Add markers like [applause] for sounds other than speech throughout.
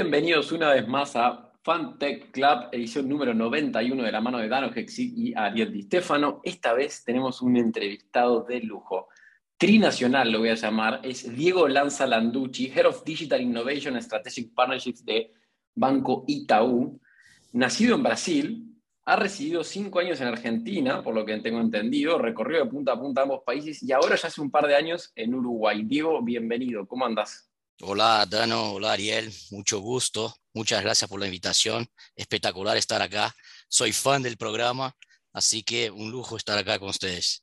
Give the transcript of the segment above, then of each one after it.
Bienvenidos una vez más a FanTech Club, edición número 91 de la mano de Dano Hexi y Ariel Di Stefano. Esta vez tenemos un entrevistado de lujo. Trinacional lo voy a llamar, es Diego Lanza Landucci, Head of Digital Innovation and Strategic Partnerships de Banco Itaú. Nacido en Brasil, ha residido cinco años en Argentina, por lo que tengo entendido, recorrido de punta a punta ambos países y ahora ya hace un par de años en Uruguay. Diego, bienvenido, ¿cómo andas? Hola Dano, hola Ariel, mucho gusto, muchas gracias por la invitación, espectacular estar acá, soy fan del programa, así que un lujo estar acá con ustedes.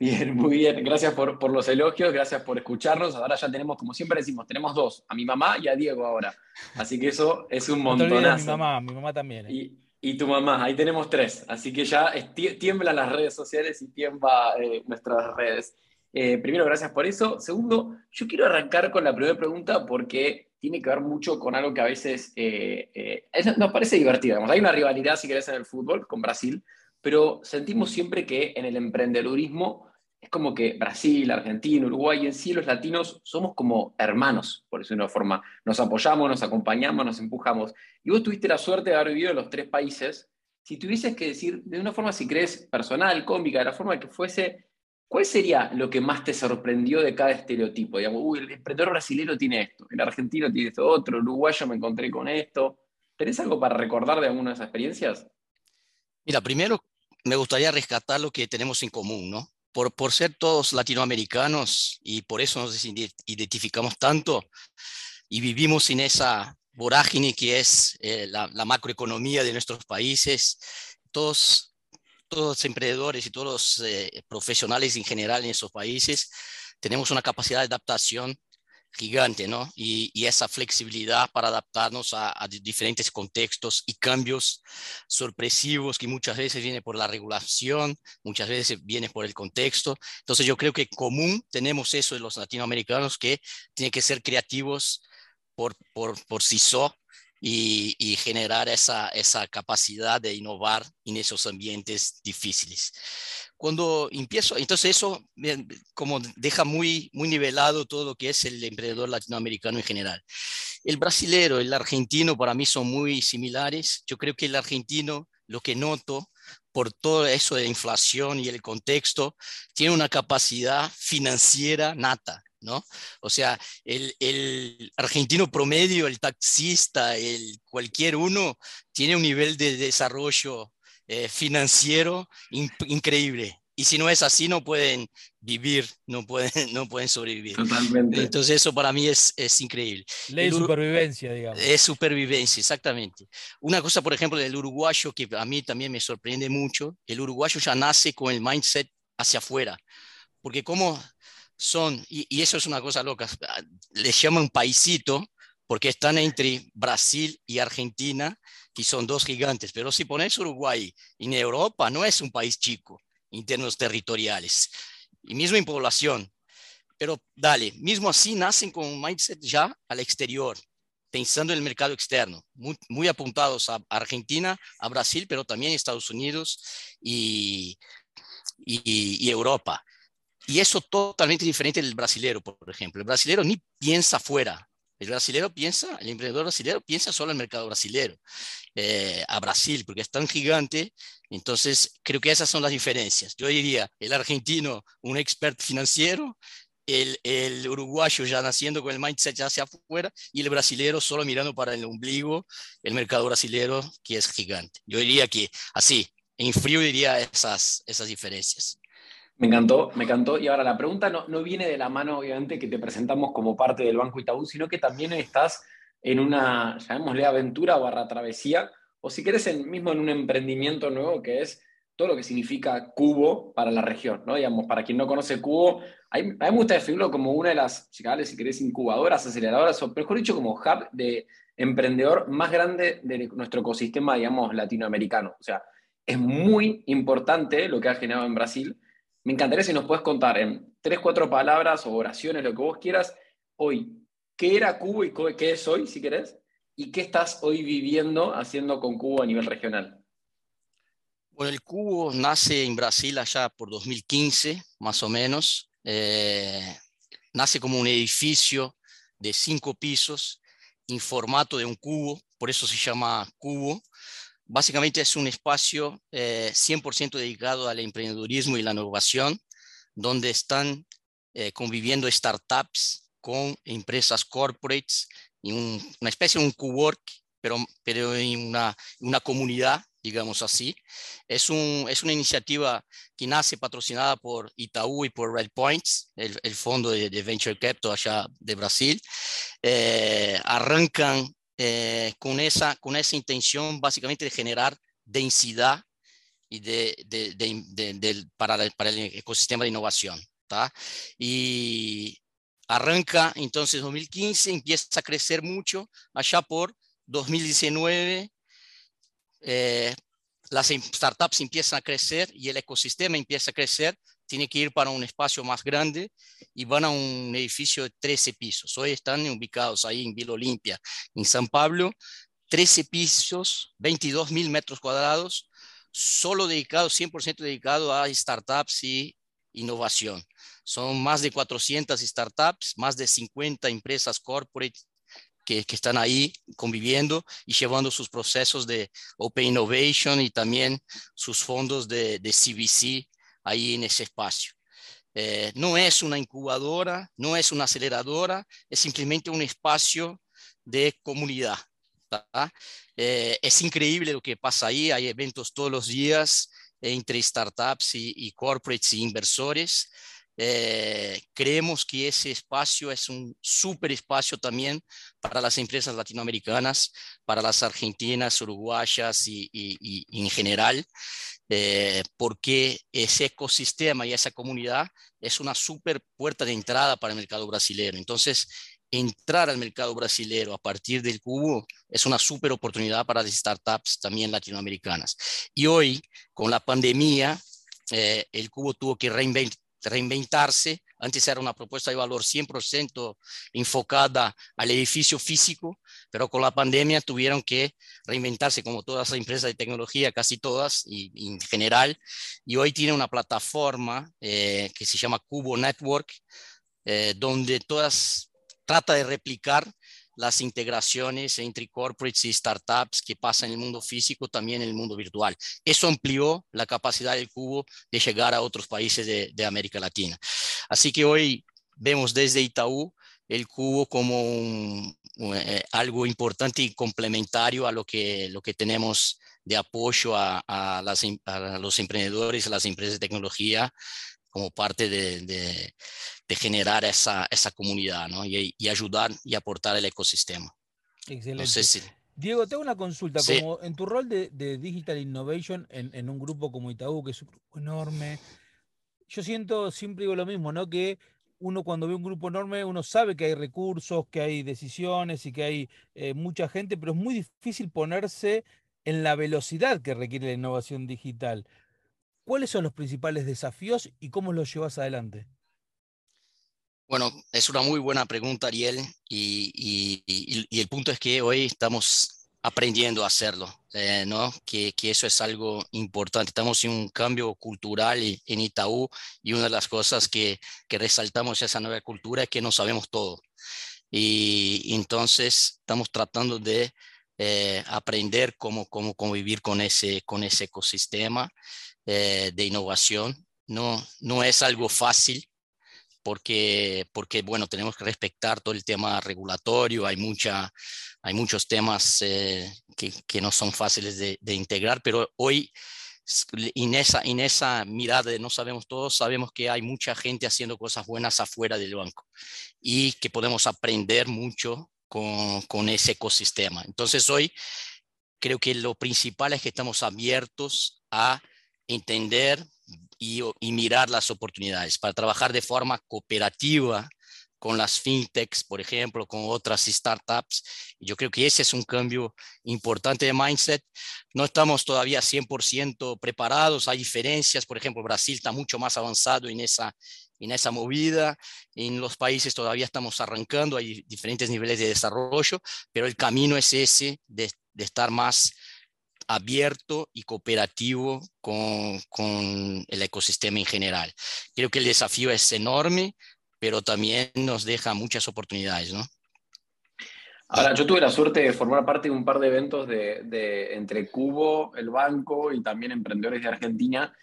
Bien, muy bien, gracias por, por los elogios, gracias por escucharnos, ahora ya tenemos, como siempre decimos, tenemos dos, a mi mamá y a Diego ahora, así que eso es un montonazo. mi mamá, mi mamá también. ¿eh? Y, y, tu mamá, ahí tenemos tres, así que ya tiemblan las redes sociales y tiembla eh, nuestras redes. Eh, primero, gracias por eso. Segundo, yo quiero arrancar con la primera pregunta porque tiene que ver mucho con algo que a veces eh, eh, nos parece divertido. hay una rivalidad, si querés, en el fútbol con Brasil, pero sentimos siempre que en el emprendedurismo es como que Brasil, Argentina, Uruguay, en sí los latinos somos como hermanos, por eso de una forma. Nos apoyamos, nos acompañamos, nos empujamos. Y vos tuviste la suerte de haber vivido en los tres países. Si tuvieses que decir de una forma, si crees, personal, cómica, de la forma que fuese, ¿Cuál sería lo que más te sorprendió de cada estereotipo? Digamos, uy, el emprendedor brasileño tiene esto, el argentino tiene esto otro, el uruguayo me encontré con esto. ¿Tenés algo para recordar de alguna de esas experiencias? Mira, primero me gustaría rescatar lo que tenemos en común, ¿no? Por, por ser todos latinoamericanos y por eso nos identificamos tanto y vivimos en esa vorágine que es eh, la, la macroeconomía de nuestros países, todos todos los emprendedores y todos los eh, profesionales en general en esos países tenemos una capacidad de adaptación gigante, ¿no? Y, esa flexibilidad para adaptarnos a, diferentes contextos y cambios sorpresivos que muchas veces viene por la regulación, muchas veces viene por el contexto. Entonces yo creo que común tenemos eso de los latinoamericanos que tienen que ser creativos por, por, por sí solos y, generar esa, esa capacidad de innovar en esos ambientes difíciles. Cuando empiezo, entonces eso como deja muy, muy nivelado todo lo que es el emprendedor latinoamericano en general. El brasilero, el argentino para mí son muy similares. Yo creo que el argentino, lo que noto por todo eso de la inflación y el contexto, tiene una capacidad financiera nata. ¿No? O sea, el, argentino promedio, el taxista, el cualquier uno, tiene un nivel de desarrollo eh, financiero increíble. Y si no es así, no pueden vivir, no pueden, [laughs] no pueden sobrevivir. Totalmente. Entonces eso para mí es, es increíble. Ley de supervivencia, digamos. Es supervivencia, exactamente. Una cosa, por ejemplo, del uruguayo que a mí también me sorprende mucho, el uruguayo ya nace con el mindset hacia afuera. Porque como son, y, eso es una cosa loca, ah, les llaman paisito porque están entre Brasil y Argentina, que son dos gigantes, pero si pones Uruguay en Europa, no es un país chico en términos territoriales, y mismo en población. Pero dale, mismo así nacen con un mindset ya al exterior, pensando en el mercado externo, muy, apuntados a Argentina, a Brasil, pero también Estados Unidos y, y Europa. Y eso totalmente diferente del brasilero, por ejemplo. El brasilero ni piensa fuera. El brasilero piensa, el emprendedor brasilero piensa solo el mercado brasilero, eh, a Brasil, porque es tan gigante. Entonces, creo que esas son las diferencias. Yo diría, el argentino, un experto financiero, el, el, uruguayo ya naciendo con el mindset ya hacia afuera y el brasilero solo mirando para el ombligo, el mercado brasilero que es gigante. Yo diría que así, en frío diría esas, esas diferencias. Me encantó, me encantó. Y ahora la pregunta no, no viene de la mano, obviamente, que te presentamos como parte del Banco Itaú, sino que también estás en una, llamémosle aventura barra travesía, o si querés en, mismo en un emprendimiento nuevo que es todo lo que significa Cubo para la región, ¿no? Digamos, para quien no conoce Cubo, a mí, me gusta definirlo como una de las, si querés, incubadoras, aceleradoras, o mejor dicho, como hub de emprendedor más grande de nuestro ecosistema, digamos, latinoamericano. O sea, es muy importante lo que ha generado en Brasil, me encantaría si nos puedes contar en tres, cuatro palabras o oraciones, lo que vos quieras, hoy, ¿qué era Cubo y qué es hoy, si querés? ¿Y qué estás hoy viviendo haciendo con Cubo a nivel regional? Bueno, el Cubo nace en Brasil allá por 2015, más o menos. Eh, nace como un edificio de cinco pisos en formato de un cubo, por eso se llama cubo. Básicamente es un espacio 100% dedicado al emprendedurismo y la innovación, donde están conviviendo startups con empresas corporates, y una especie de un cowork, pero, pero en una, una comunidad, digamos así. Es, un, es una iniciativa que nace patrocinada por Itaú y por Red Points, el, fondo de, de, Venture Capital allá de Brasil. Eh, arrancan eh, con, esa, con esa intención básicamente de generar densidad y de, de, de, para, para, el ecosistema de innovación. ¿tá? Y Arranca entonces 2015, empieza a crecer mucho, allá por 2019 eh, las startups empiezan a crecer y el ecosistema empieza a crecer, tiene que ir para un espacio más grande y van a un edificio de 13 pisos. Hoy están ubicados ahí en Vila Olimpia, en San Pablo, 13 pisos, 22 mil metros cuadrados, solo dedicados, 100% dedicado a startups y innovación. Son más de 400 startups, más de 50 empresas corporate que, que, están ahí conviviendo y llevando sus procesos de Open Innovation y también sus fondos de, de CVC ahí en ese espacio. Eh, no es una incubadora, no es una aceleradora, es simplemente un espacio de comunidad. Eh, es increíble lo que pasa ahí, hay eventos todos los días, entre startups y, y corporates y inversores. Eh, creemos que ese espacio es un super espacio también para las empresas latinoamericanas, para las argentinas, uruguayas y, y, y en general, eh, porque ese ecosistema y esa comunidad es una super puerta de entrada para el mercado brasileño. Entonces, entrar al mercado brasilero a partir del cubo es una súper oportunidad para las startups también latinoamericanas. Y hoy, con la pandemia, eh, el cubo tuvo que reinventarse. Antes era una propuesta de valor 100% enfocada al edificio físico, pero con la pandemia tuvieron que reinventarse como todas las empresas de tecnología, casi todas y, en general. Y hoy tiene una plataforma eh, que se llama Cubo Network, eh, donde todas trata de replicar las integraciones entre corporates y startups que pasan en el mundo físico, también en el mundo virtual. Eso amplió la capacidad del cubo de llegar a otros países de, de América Latina. Así que hoy vemos desde Itaú el cubo como un, eh, algo importante y complementario a lo que, lo que tenemos de apoyo a, a, las, a los emprendedores, a las empresas de tecnología como parte de, de, de generar esa, esa comunidad ¿no? y, y, ayudar y aportar el ecosistema. Excelente. No sé si... Diego, tengo una consulta. Sí. Como en tu rol de, de Digital Innovation en, en, un grupo como Itaú, que es un grupo enorme, yo siento, siempre digo lo mismo, ¿no? Que uno cuando ve un grupo enorme, uno sabe que hay recursos, que hay decisiones y que hay eh, mucha gente, pero es muy difícil ponerse en la velocidad que requiere la innovación digital. ¿Cuáles son los principales desafíos y cómo los llevas adelante? Bueno, es una muy buena pregunta, Ariel, y, y, y, y el punto es que hoy estamos aprendiendo a hacerlo, eh, ¿no? Que, que, eso es algo importante. Estamos en un cambio cultural en Itaú y una de las cosas que, que resaltamos esa nueva cultura es que no sabemos todo. Y entonces estamos tratando de eh, aprender cómo, cómo convivir con ese, con ese ecosistema eh, de innovación. No, no es algo fácil porque, porque, bueno, tenemos que respetar todo el tema regulatorio, hay, mucha, hay muchos temas eh, que, no son fáciles de, integrar, pero hoy en esa, mirada de no sabemos todos, sabemos que hay mucha gente haciendo cosas buenas afuera del banco y que podemos aprender mucho con, ese ecosistema. Entonces hoy creo que lo principal es que estamos abiertos a entender y, mirar las oportunidades para trabajar de forma cooperativa con las fintechs, por ejemplo, con otras startups. Yo creo que ese es un cambio importante de mindset. No estamos todavía 100% preparados, hay diferencias, por ejemplo, Brasil está mucho más avanzado en esa, en esa movida, en los países todavía estamos arrancando, hay diferentes niveles de desarrollo, pero el camino es ese de, estar más abierto y cooperativo con, con, el ecosistema en general. Creo que el desafío es enorme, pero también nos deja muchas oportunidades, ¿no? Ahora, yo tuve la suerte de formar parte de un par de eventos de, entre Cubo, el banco y también emprendedores de Argentina.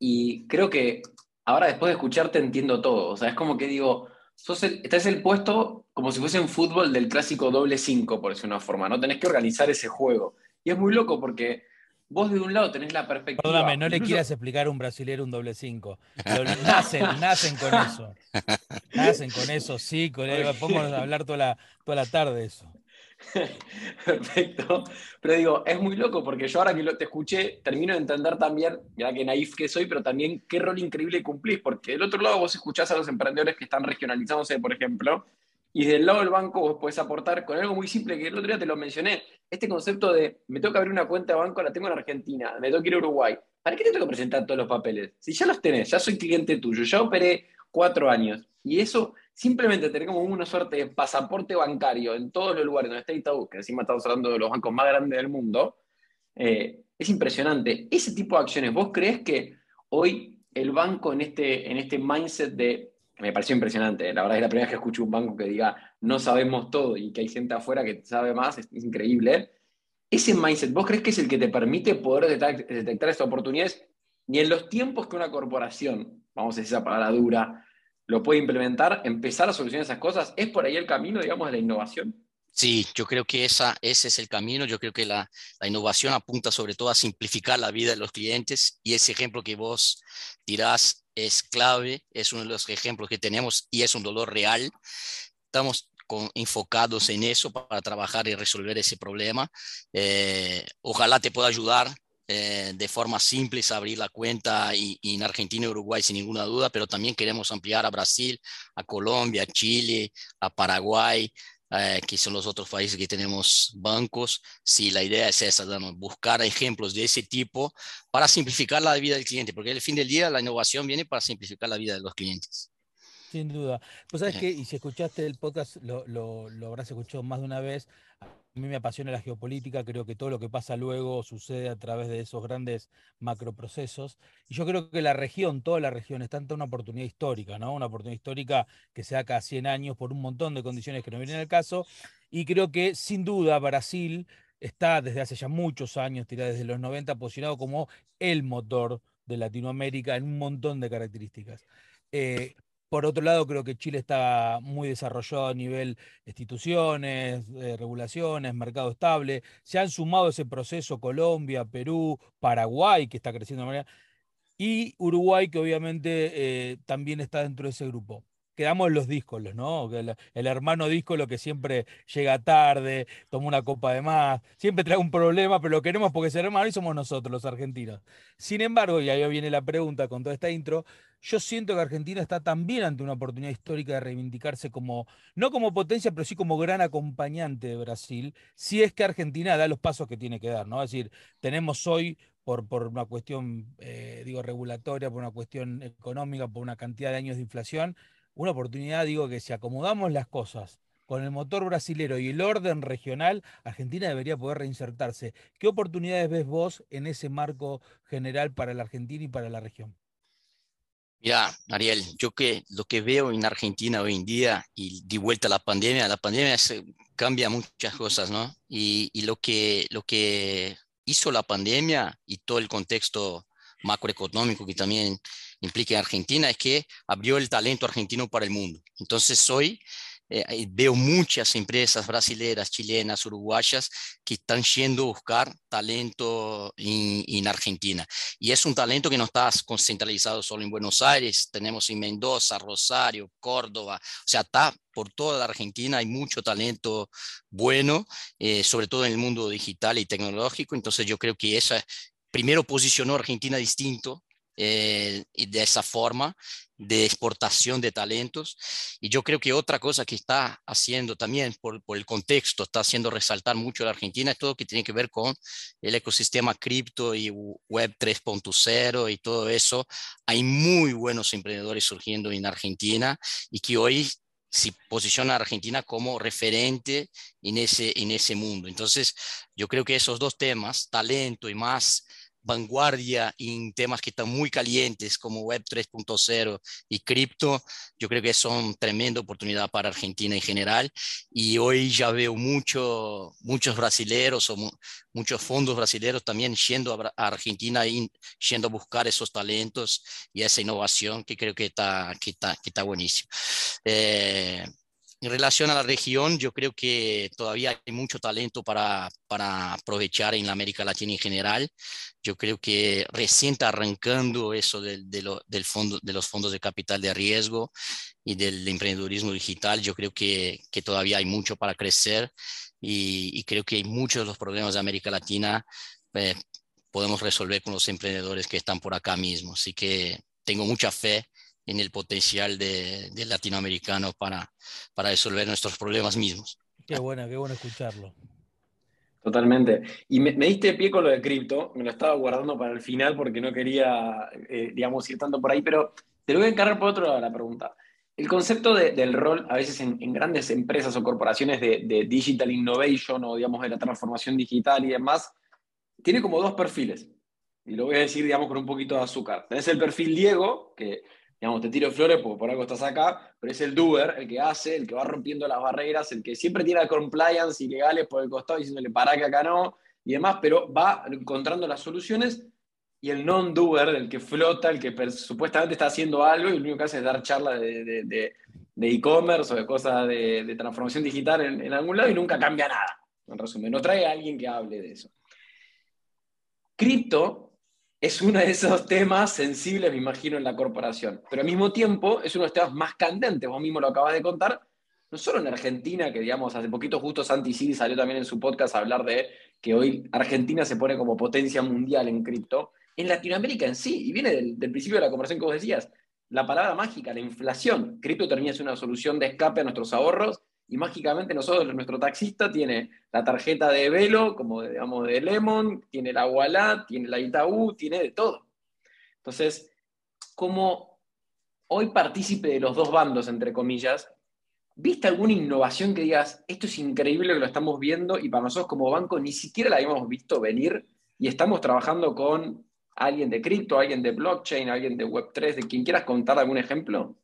Y creo que ahora después de escucharte entiendo todo. O sea, es como que digo, sos el, estás el puesto como si fuese en fútbol del clásico doble 5, por decir una forma. No tenés que organizar ese juego. Y es muy loco porque vos de un lado tenés la perspectiva. Perdóname, no le quieras explicar a un brasilero un doble 5. Nacen, [laughs] nacen con eso. Nacen con eso, sí, con podemos hablar toda la, toda la tarde eso. [laughs] Perfecto. Pero digo, es muy loco porque yo ahora que te escuché, termino de entender también, ya que naif que soy, pero también qué rol increíble cumplís, porque del otro lado vos escuchás a los emprendedores que están regionalizándose, por ejemplo, y del lado del banco vos podés aportar con algo muy simple que el otro día te lo mencioné, este concepto de me tengo que abrir una cuenta de banco, la tengo en Argentina, me tengo que ir a Uruguay. ¿Para qué te tengo que presentar todos los papeles? Si ya los tenés, ya soy cliente tuyo, ya operé cuatro años. Y eso, simplemente tener como una suerte de pasaporte bancario en todos los lugares donde está Itaú, que encima estamos hablando de los bancos más grandes del mundo, eh, es impresionante. Ese tipo de acciones, ¿vos crees que hoy el banco en este, en este mindset de me pareció impresionante. La verdad es la primera vez que escucho un banco que diga no sabemos todo y que hay gente afuera que sabe más, es, increíble. Ese mindset, ¿vos crees que es el que te permite poder detectar, estas oportunidades? Y en los tiempos que una corporación, vamos a decir esa palabra dura, lo puede implementar, empezar a solucionar esas cosas, ¿es por ahí el camino, digamos, de la innovación? Sí, yo creo que esa, ese es el camino. Yo creo que la, innovación apunta sobre todo a simplificar la vida de los clientes y ese ejemplo que vos tirás es clave, es uno de los ejemplos que tenemos y es un dolor real. Estamos enfocados en eso para trabajar y resolver ese problema. Eh, ojalá te pueda ayudar eh, de forma simple abrir la cuenta y, en Argentina y Uruguay sin ninguna duda, pero también queremos ampliar a Brasil, a Colombia, a Chile, a Paraguay, eh, que son los otros países que tenemos bancos. Si la idea es esa, buscar ejemplos de ese tipo para simplificar la vida del cliente, porque al fin del día la innovación viene para simplificar la vida de los clientes. Sin duda. Pues sabes que, y si escuchaste el podcast, lo, lo, lo habrás escuchado más de una vez, a mí me apasiona la geopolítica, creo que todo lo que pasa luego sucede a través de esos grandes macroprocesos. Y yo creo que la región, toda la región, está ante una oportunidad histórica, ¿no? Una oportunidad histórica que se da cada 100 años por un montón de condiciones que no vienen al caso. Y creo que sin duda Brasil está desde hace ya muchos años, desde los 90, posicionado como el motor de Latinoamérica en un montón de características. Eh, por otro lado, creo que Chile está muy desarrollado a nivel instituciones, regulaciones, mercado estable. Se han sumado a ese proceso Colombia, Perú, Paraguay, que está creciendo de manera, y Uruguay, que obviamente eh, también está dentro de ese grupo quedamos los díscolos, ¿no? El, el, hermano díscolo que siempre llega tarde, toma una copa de más, siempre trae un problema, pero lo queremos porque es hermano y somos nosotros, los argentinos. Sin embargo, y ahí viene la pregunta con toda esta intro, yo siento que Argentina está también ante una oportunidad histórica de reivindicarse como, no como potencia, pero sí como gran acompañante de Brasil, si es que Argentina da los pasos que tiene que dar, ¿no? Es decir, tenemos hoy por, por, una cuestión, eh, digo, regulatoria, por una cuestión económica, por una cantidad de años de inflación, una oportunidad, digo, que si acomodamos las cosas con el motor brasilero y el orden regional, Argentina debería poder reinsertarse. ¿Qué oportunidades ves vos en ese marco general para la Argentina y para la región? Mira, Ariel, yo que lo que veo en Argentina hoy en día y de vuelta a la pandemia, la pandemia cambia muchas cosas, ¿no? Y, y, lo, que, lo que hizo la pandemia y todo el contexto macroeconómico que también implica en Argentina es que abrió el talento argentino para el mundo. Entonces hoy eh, veo muchas empresas brasileras, chilenas, uruguayas que están yendo a buscar talento en, Argentina. Y es un talento que no está concentralizado solo en Buenos Aires, tenemos en Mendoza, Rosario, Córdoba, o sea, está por toda la Argentina, hay mucho talento bueno, eh, sobre todo en el mundo digital y tecnológico. Entonces yo creo que esa primero posicionó a Argentina distinto eh, y de esa forma de exportación de talentos. Y yo creo que otra cosa que está haciendo también por, el contexto, está haciendo resaltar mucho la Argentina, es todo que tiene que ver con el ecosistema cripto y web 3.0 y todo eso. Hay muy buenos emprendedores surgiendo en Argentina y que hoy se posiciona a Argentina como referente en ese, en ese mundo. Entonces, yo creo que esos dos temas, talento y más vanguardia en temas que están muy calientes como Web 3.0 y cripto, yo creo que son tremenda oportunidad para Argentina en general. Y hoy ya veo mucho, muchos brasileros o muchos fondos brasileños también yendo a, Argentina y yendo a buscar esos talentos y esa innovación que creo que está, que está, que está buenísimo. Eh, en relación a la región, yo creo que todavía hay mucho talento para, para aprovechar en la América Latina en general. Yo creo que recién está arrancando eso del, de, del fondo, de los fondos de capital de riesgo y del emprendedurismo digital. Yo creo que, que todavía hay mucho para crecer y, creo que muchos de los problemas de América Latina eh, podemos resolver con los emprendedores que están por acá mismo. Así que tengo mucha fe en el potencial del de latinoamericano para, para resolver nuestros problemas mismos. Qué bueno, qué bueno escucharlo. Totalmente. Y me, diste pie con lo de cripto, me lo estaba guardando para el final porque no quería, eh, digamos, ir tanto por ahí, pero te lo voy a encargar por otro lado la pregunta. El concepto del rol, a veces en, grandes empresas o corporaciones de, de, digital innovation o, digamos, de la transformación digital y demás, tiene como dos perfiles. Y lo voy a decir, digamos, con un poquito de azúcar. Tenés el perfil Diego, que digamos, te tiro flores porque por algo estás acá, pero es el doer, el que hace, el que va rompiendo las barreras, el que siempre tiene compliance ilegales por el costado diciéndole para que acá no y demás, pero va encontrando las soluciones y el non-doer, el que flota, el que supuestamente está haciendo algo y lo único que hace es dar charlas de e-commerce o de cosas de, transformación digital en, en, algún lado y nunca cambia nada. En resumen, no trae a alguien que hable de eso. Cripto es uno de esos temas sensibles, me imagino, en la corporación. Pero al mismo tiempo es uno de los temas más candentes, vos mismo lo acabas de contar, no solo en Argentina, que digamos, hace poquito justo Santi Siri salió también en su podcast a hablar de que hoy Argentina se pone como potencia mundial en cripto, en Latinoamérica en sí, y viene del, principio de la conversación que vos decías, la palabra mágica, la inflación. Cripto termina siendo una solución de escape a nuestros ahorros y mágicamente nosotros, nuestro taxista tiene la tarjeta de Velo, como digamos de Lemon, tiene la Wallah, tiene la Itaú, tiene de todo. Entonces, como hoy partícipe de los dos bandos, entre comillas, ¿viste alguna innovación que digas, esto es increíble que lo estamos viendo y para nosotros como banco ni siquiera la habíamos visto venir y estamos trabajando con alguien de cripto, alguien de blockchain, alguien de Web3, de quien quieras contar algún ejemplo?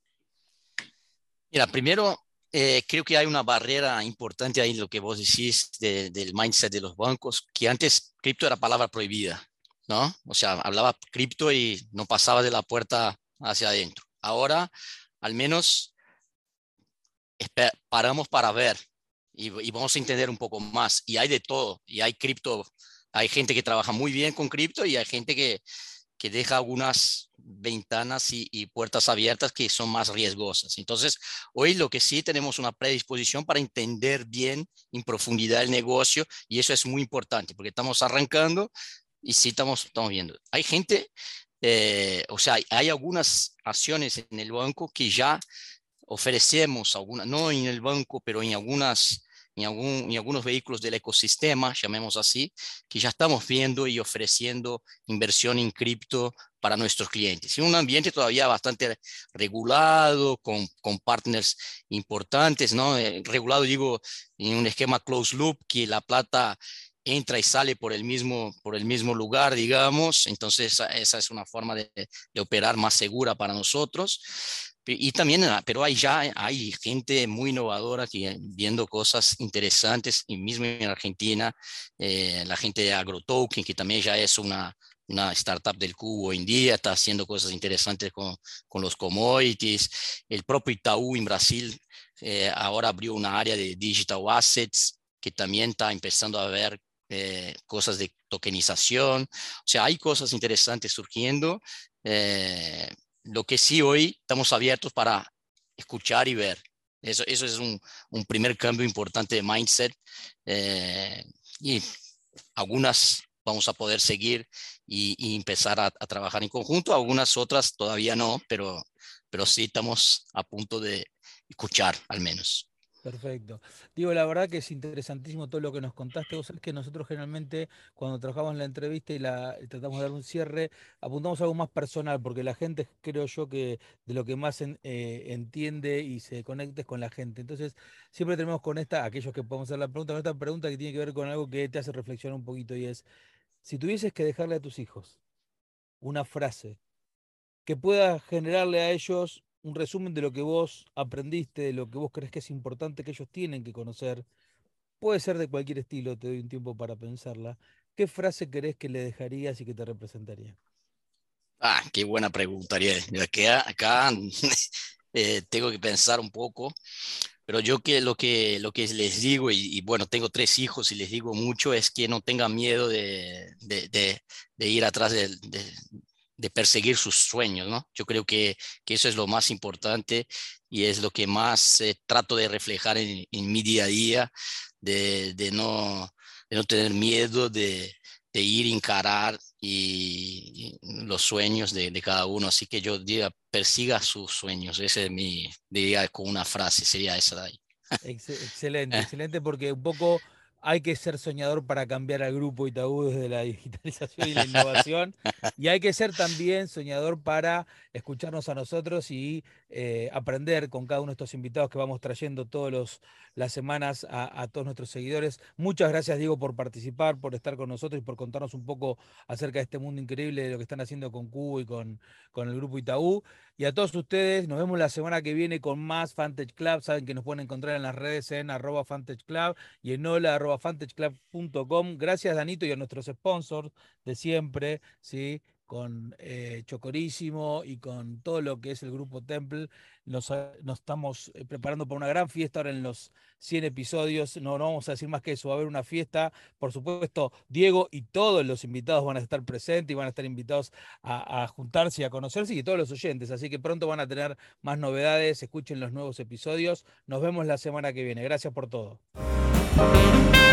Mira, primero eh, creo que hay una barrera importante ahí lo que vos decís del mindset de los bancos, que antes cripto era palabra prohibida, ¿no? O sea, hablaba cripto y no pasaba de la puerta hacia adentro. Ahora, al menos, paramos para ver y, y, vamos a entender un poco más. Y hay de todo, y hay cripto, hay gente que trabaja muy bien con cripto y hay gente que, que deja algunas ventanas y, puertas abiertas que son más riesgosas. Entonces, hoy lo que sí tenemos una predisposición para entender bien en profundidad el negocio y eso es muy importante porque estamos arrancando y sí estamos, estamos viendo. Hay gente, eh, o sea, hay algunas acciones en el banco que ya ofrecemos, alguna, no en el banco, pero en algunas en, algún, algunos vehículos del ecosistema, llamemos así, que ya estamos viendo y ofreciendo inversión en cripto para nuestros clientes. En un ambiente todavía bastante regulado, con, con partners importantes, ¿no? Eh, regulado, digo, en un esquema closed loop, que la plata entra y sale por el mismo, por el mismo lugar, digamos. Entonces, esa, es una forma de, de, operar más segura para nosotros. Y también, pero hay ya hay gente muy innovadora que viendo cosas interesantes, y mismo en Argentina, eh, la gente de AgroToken, que también ya es una, una startup del cubo hoy en día, está haciendo cosas interesantes con, con los commodities. El propio Itaú en Brasil eh, ahora abrió una área de digital assets que también está empezando a ver eh, cosas de tokenización. O sea, hay cosas interesantes surgiendo. Eh, lo que sí hoy estamos abiertos para escuchar y ver. Eso, eso es un, un primer cambio importante de mindset. Eh, y algunas vamos a poder seguir y, empezar a, a, trabajar en conjunto, algunas otras todavía no, pero, pero sí estamos a punto de escuchar al menos. Perfecto. Digo, la verdad que es interesantísimo todo lo que nos contaste. Vos sabés que nosotros generalmente cuando trabajamos la entrevista y, la, tratamos de dar un cierre, apuntamos a algo más personal, porque la gente creo yo que de lo que más eh, entiende y se conecta es con la gente. Entonces, siempre tenemos con esta, aquellos que podemos hacer la pregunta, con esta pregunta que tiene que ver con algo que te hace reflexionar un poquito y es, si tuvieses que dejarle a tus hijos una frase que pueda generarle a ellos un resumen de lo que vos aprendiste, de lo que vos crees que es importante que ellos tienen que conocer, puede ser de cualquier estilo, te doy un tiempo para pensarla, ¿qué frase querés que le dejarías y que te representaría? Ah, qué buena pregunta, Ariel. Acá, acá [laughs] eh, tengo que pensar un poco, pero yo que lo que, lo que les digo, y, bueno, tengo tres hijos y les digo mucho, es que no tengan miedo de, de, de, ir atrás de, de, perseguir sus sueños, ¿no? Yo creo que, que, eso es lo más importante y es lo que más eh, trato de reflejar en, en, mi día a día, de, no, no tener miedo de, de ir a encarar y, los sueños de, de, cada uno. Así que yo diría, persiga sus sueños. Ese es mi, diría con una frase, sería esa de ahí. Excelente, [laughs] excelente, porque un poco hay que ser soñador para cambiar al grupo Itaú desde la [laughs] digitalización y la innovación. Y hay que ser también soñador para escucharnos a nosotros y eh, aprender con cada uno de estos invitados que vamos trayendo todas las semanas a, todos nuestros seguidores. Muchas gracias, Diego, por participar, por estar con nosotros y por contarnos un poco acerca de este mundo increíble de lo que están haciendo con Cubo y con, con el grupo Itaú. Y a todos ustedes, nos vemos la semana que viene con más Fantage Club. Saben que nos pueden encontrar en las redes en arroba Fantage Club y en hola fantageclub.com. Gracias, Danito, y a nuestros sponsors de siempre, ¿sí? con eh, Chocorísimo y con todo lo que es el grupo Temple. Nos, nos, estamos eh, preparando para una gran fiesta ahora en los 100 episodios. No, no vamos a decir más que eso, va a haber una fiesta. Por supuesto, Diego y todos los invitados van a estar presentes y van a estar invitados a, a juntarse y a conocerse y todos los oyentes. Así que pronto van a tener más novedades. Escuchen los nuevos episodios. Nos vemos la semana que viene. Gracias por todo. Bye.